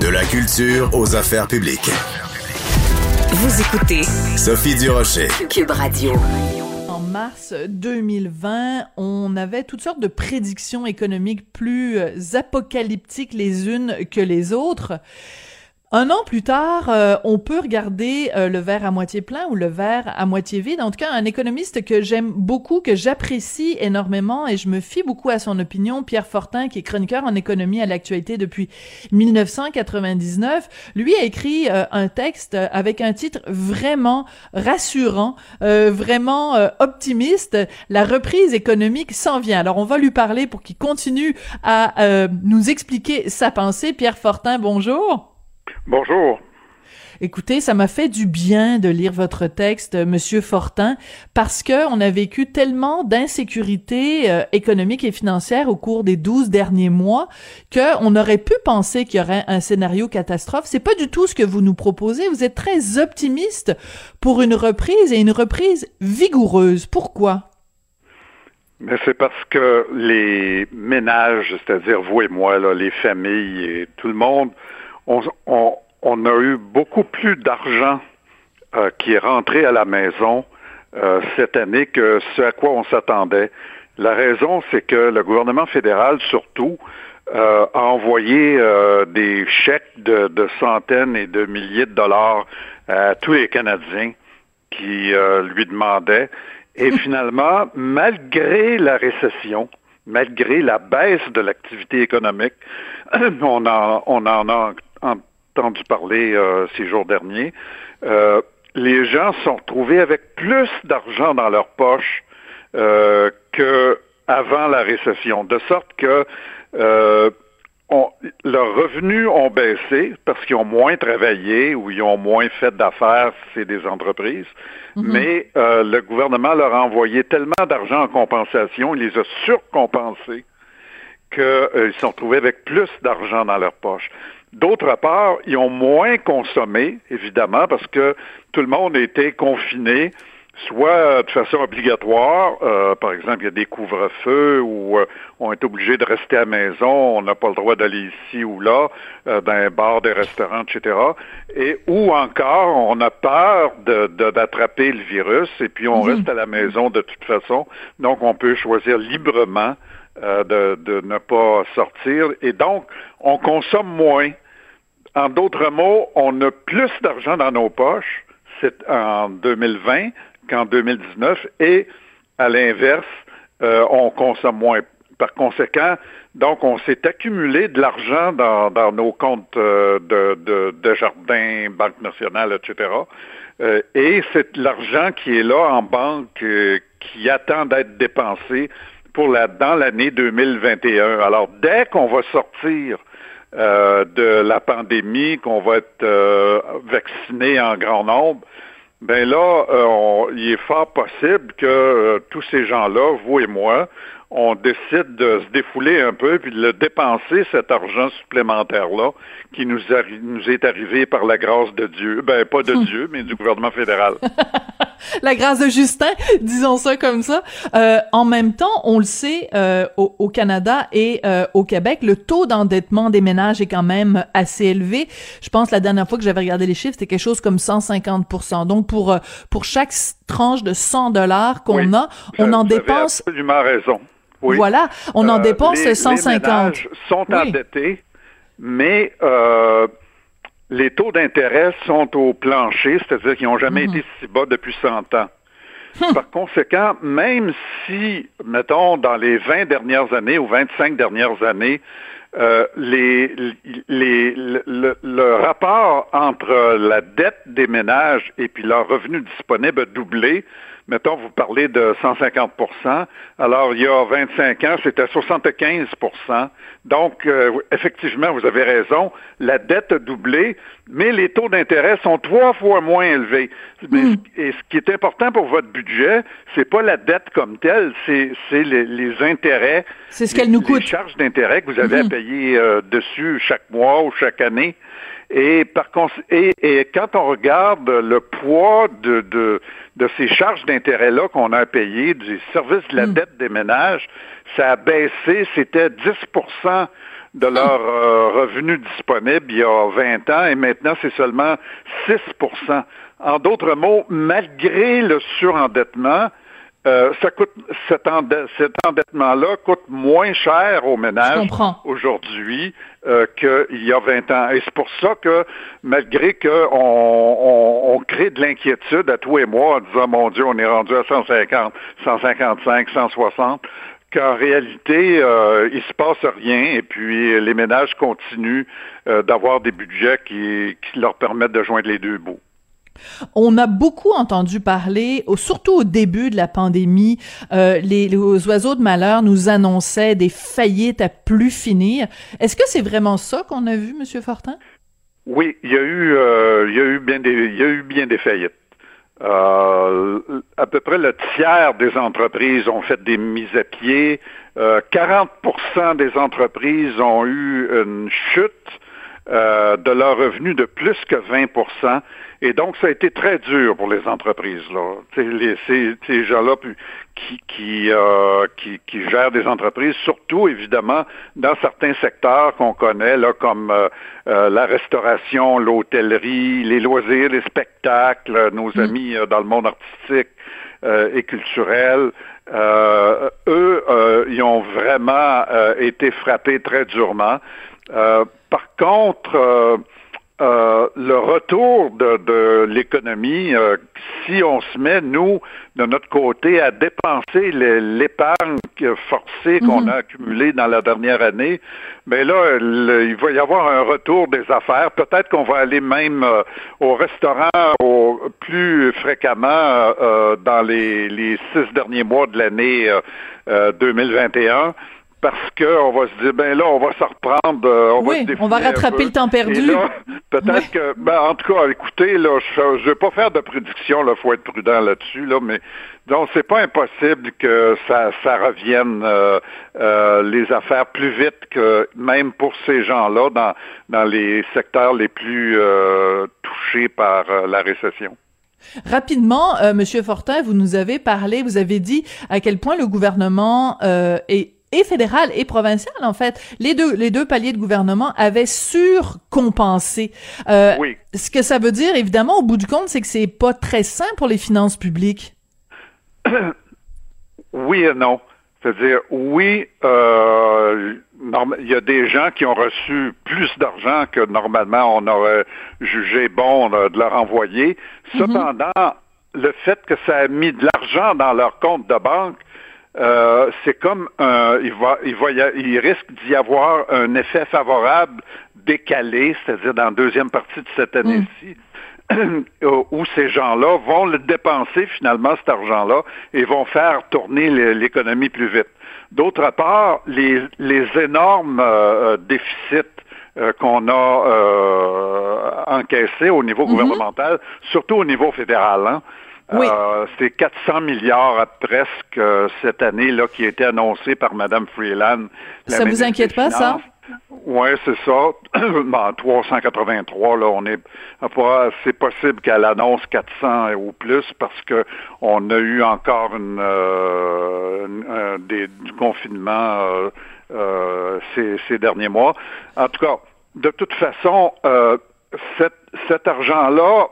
De la culture aux affaires publiques. Vous écoutez Sophie Durocher. Cube Radio. En mars 2020, on avait toutes sortes de prédictions économiques plus euh, apocalyptiques les unes que les autres. Un an plus tard, euh, on peut regarder euh, le verre à moitié plein ou le verre à moitié vide. En tout cas, un économiste que j'aime beaucoup, que j'apprécie énormément et je me fie beaucoup à son opinion, Pierre Fortin, qui est chroniqueur en économie à l'actualité depuis 1999, lui a écrit euh, un texte avec un titre vraiment rassurant, vraiment optimiste. La reprise économique s'en vient. Alors, on va lui parler pour qu'il continue à nous expliquer sa pensée. Pierre Fortin, bonjour. Bonjour. Écoutez, ça m'a fait du bien de lire votre texte, Monsieur Fortin, parce que on a vécu tellement d'insécurité euh, économique et financière au cours des douze derniers mois que on aurait pu penser qu'il y aurait un scénario catastrophe. C'est pas du tout ce que vous nous proposez. Vous êtes très optimiste pour une reprise et une reprise vigoureuse. Pourquoi? Mais c'est parce que les ménages, c'est-à-dire vous et moi, là, les familles et tout le monde, on, a eu beaucoup plus d'argent euh, qui est rentré à la maison euh, cette année que ce à quoi on s'attendait. La raison, c'est que le gouvernement fédéral, surtout, euh, a envoyé des chèques de, centaines et de milliers de dollars à tous les Canadiens qui lui demandaient. Et finalement, malgré la récession, malgré la baisse de l'activité économique, on en, on en a entendu parler euh, ces jours derniers, euh, les gens sont retrouvés avec plus d'argent dans leur poche euh, qu'avant la récession, de sorte que leurs revenus ont baissé parce qu'ils ont moins travaillé ou ils ont moins fait d'affaires, c'est des entreprises. Mm-hmm. Mais le gouvernement leur a envoyé tellement d'argent en compensation, il les a surcompensés qu'ils se sont retrouvés avec plus d'argent dans leur poche. D'autre part, ils ont moins consommé, évidemment, parce que tout le monde était confiné, soit de façon obligatoire, euh, par exemple, il y a des couvre-feux où euh, on est obligé de rester à la maison, on n'a pas le droit d'aller ici ou là, euh, dans un bar, des restaurants, etc. Et ou encore, on a peur d'attraper le virus et puis on mhm. reste à la maison de toute façon, donc on peut choisir librement euh, de, ne pas sortir. Et donc, on consomme moins. En d'autres mots, on a plus d'argent dans nos poches en 2020 qu'en 2019 et à l'inverse, euh, on consomme moins. Par conséquent, donc on s'est accumulé de l'argent dans, nos comptes euh, de, jardin, Banque nationale, etc. Et c'est l'argent qui est là en banque, qui attend d'être dépensé pour la, dans l'année 2021. Alors, dès qu'on va sortir euh, de la pandémie, qu'on va être euh, vacciné en grand nombre, ben là, euh, il est fort possible que tous ces gens-là, vous et moi, on décide de se défouler un peu puis de le dépenser cet argent supplémentaire-là qui nous, nous est arrivé par la grâce de Dieu. Ben, pas de Dieu, mais du gouvernement fédéral. la grâce de Justin, disons ça comme ça. Euh, en même temps, on le sait, euh, au, Canada et euh, au Québec, le taux d'endettement des ménages est quand même assez élevé. Je pense la dernière fois que j'avais regardé les chiffres, c'était quelque chose comme 150% Donc pour pour chaque tranche de 100 dollars qu'on a, on en dépense. Absolument raison. Oui. Voilà, on en dépense 150. Les ménages sont endettés, mais euh, les taux d'intérêt sont au plancher, c'est-à-dire qu'ils n'ont jamais mhm. été si bas depuis 100 ans. Hum. Par conséquent, même si, mettons, dans les 20 dernières années ou 25 dernières années, euh, les, les, le, le, rapport entre la dette des ménages et puis leur revenu disponible a doublé, mettons, vous parlez de 150% alors il y a 25 ans, c'était 75% Donc, euh, effectivement, vous avez raison, la dette a doublé, mais les taux d'intérêt sont trois fois moins élevés. Hmm. et ce qui est important pour votre budget, c'est pas la dette comme telle, c'est les, intérêts. C'est ce qu'elle nous coûte. Les charges d'intérêt que vous avez à hmm. payer euh, dessus chaque mois ou chaque année. Et, par et, et quand on regarde le poids de, de, de ces charges d'intérêt-là qu'on a payées, du service de la hmm. dette des ménages, ça a baissé, c'était 10% de hmm. leur euh, revenu disponible il y a 20 ans et maintenant c'est seulement 6% En d'autres mots, malgré le surendettement, euh, ça coûte cet, endettement-là coûte moins cher aux ménages aujourd'hui euh, qu'il y a 20 ans. Et c'est pour ça que malgré qu'on on, crée de l'inquiétude à tous et moi en disant mon Dieu, on est rendu à 150, 155, 160, qu'en réalité, euh, il se passe rien et puis les ménages continuent euh, d'avoir des budgets qui, qui leur permettent de joindre les deux bouts. On a beaucoup entendu parler, surtout au début de la pandémie, euh, les, oiseaux de malheur nous annonçaient des faillites à plus finir. Est-ce que c'est vraiment ça qu'on a vu, Monsieur Fortin? Oui, il y a eu, euh, bien des, faillites. Euh, à peu près le tiers des entreprises ont fait des mises à pied. 40% des entreprises ont eu une chute de leurs revenus de plus que 20% et donc, ça a été très dur pour les entreprises. Là. Les, ces, ces gens-là qui, qui, euh, qui, qui, gèrent des entreprises, surtout évidemment dans certains secteurs qu'on connaît, là, comme euh, euh, la restauration, l'hôtellerie, les loisirs, les spectacles, nos mm. amis dans le monde artistique et culturel. eux, ils ont vraiment été frappés très durement. Contre, euh, le retour de, l'économie, euh, si on se met, nous, de notre côté, à dépenser l'épargne forcée qu'on mhm. a accumulée dans la dernière année, mais là, il va y avoir un retour des affaires. Peut-être qu'on va aller même euh, au restaurant au, plus fréquemment dans les, les, six derniers mois de l'année 2021 parce qu'on va se dire, ben là, on va se reprendre. Euh, on oui, on va rattraper le temps perdu. Peut-être que, ben, en tout cas, écoutez, là, je ne vais pas faire de prédiction, il faut être prudent là-dessus, là, mais donc c'est pas impossible que ça, ça revienne euh, euh, les affaires plus vite que même pour ces gens-là dans, dans les secteurs les plus touchés par la récession. Rapidement, Monsieur Fortin, vous nous avez parlé, vous avez dit à quel point le gouvernement est et fédéral et provincial en fait, les deux les deux paliers de gouvernement avaient surcompensé. Euh, oui. Ce que ça veut dire évidemment au bout du compte, c'est que c'est pas très sain pour les finances publiques. oui et non. C'est-à-dire, oui, euh, il y a des gens qui ont reçu plus d'argent que normalement on aurait jugé bon de leur envoyer. Mm-hmm. Cependant, le fait que ça a mis de l'argent dans leur compte de banque, euh, c'est comme un, il va, il va, il risque d'y avoir un effet favorable décalé, c'est-à-dire dans la deuxième partie de cette année-ci, mm. où ces gens-là vont le dépenser finalement cet argent-là et vont faire tourner l'économie plus vite. D'autre part, les, les énormes euh, déficits euh, qu'on a euh, encaissés au niveau mm-hmm. gouvernemental, surtout au niveau fédéral. Hein, oui. Euh, c'est 400 milliards presque euh, cette année là qui a été annoncé par Mme Freeland. Ça vous inquiète pas, ça? Oui, c'est ça. ben, 383, là, on est c'est possible qu'elle annonce 400 ou plus parce que on a eu encore une, euh, des, du confinement ces, ces, derniers mois. En tout cas, de toute façon, cet, cet argent-là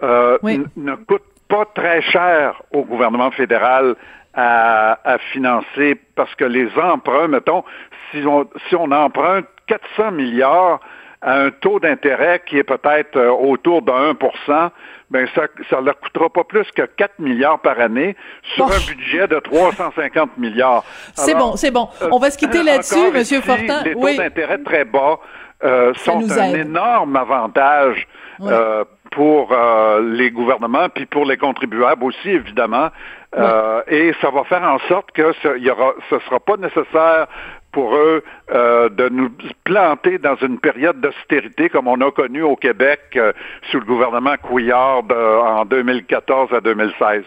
ne coûte pas très cher au gouvernement fédéral à, financer parce que les emprunts, mettons, si on, si on emprunte 400 milliards à un taux d'intérêt qui est peut-être euh, autour de 1% ben ça ça leur coûtera pas plus que 4 milliards par année sur un budget de 350 milliards. C'est bon, c'est bon. On va se quitter euh, là-dessus, Monsieur Fortin. Les taux d'intérêt très bas euh, sont un énorme avantage pour euh, les gouvernements, puis pour les contribuables aussi, évidemment. Euh, et ça va faire en sorte que ce ne sera pas nécessaire pour eux euh, de nous planter dans une période d'austérité comme on a connu au Québec sous le gouvernement Couillard en 2014 à 2016.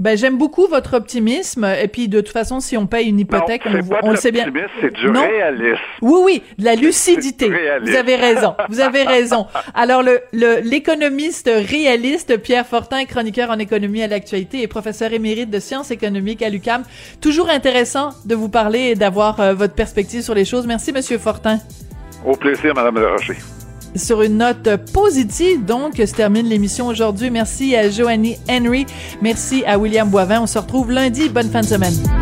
Ben j'aime beaucoup votre optimisme et puis de toute façon si on paye une hypothèque non, on, on le sait bien. C'est du non? réalisme. Oui oui, de la lucidité. Vous avez raison. Vous avez raison. Alors le l'économiste réaliste Pierre Fortin, chroniqueur en économie à l'actualité et professeur émérite de sciences économiques à l'UCAM. Toujours intéressant de vous parler et d'avoir euh, votre perspective sur les choses. Merci monsieur Fortin. Au plaisir madame Rocher. Sur une note positive, donc, se termine l'émission aujourd'hui. Merci à Joannie Henry. Merci à William Boivin. On se retrouve lundi. Bonne fin de semaine.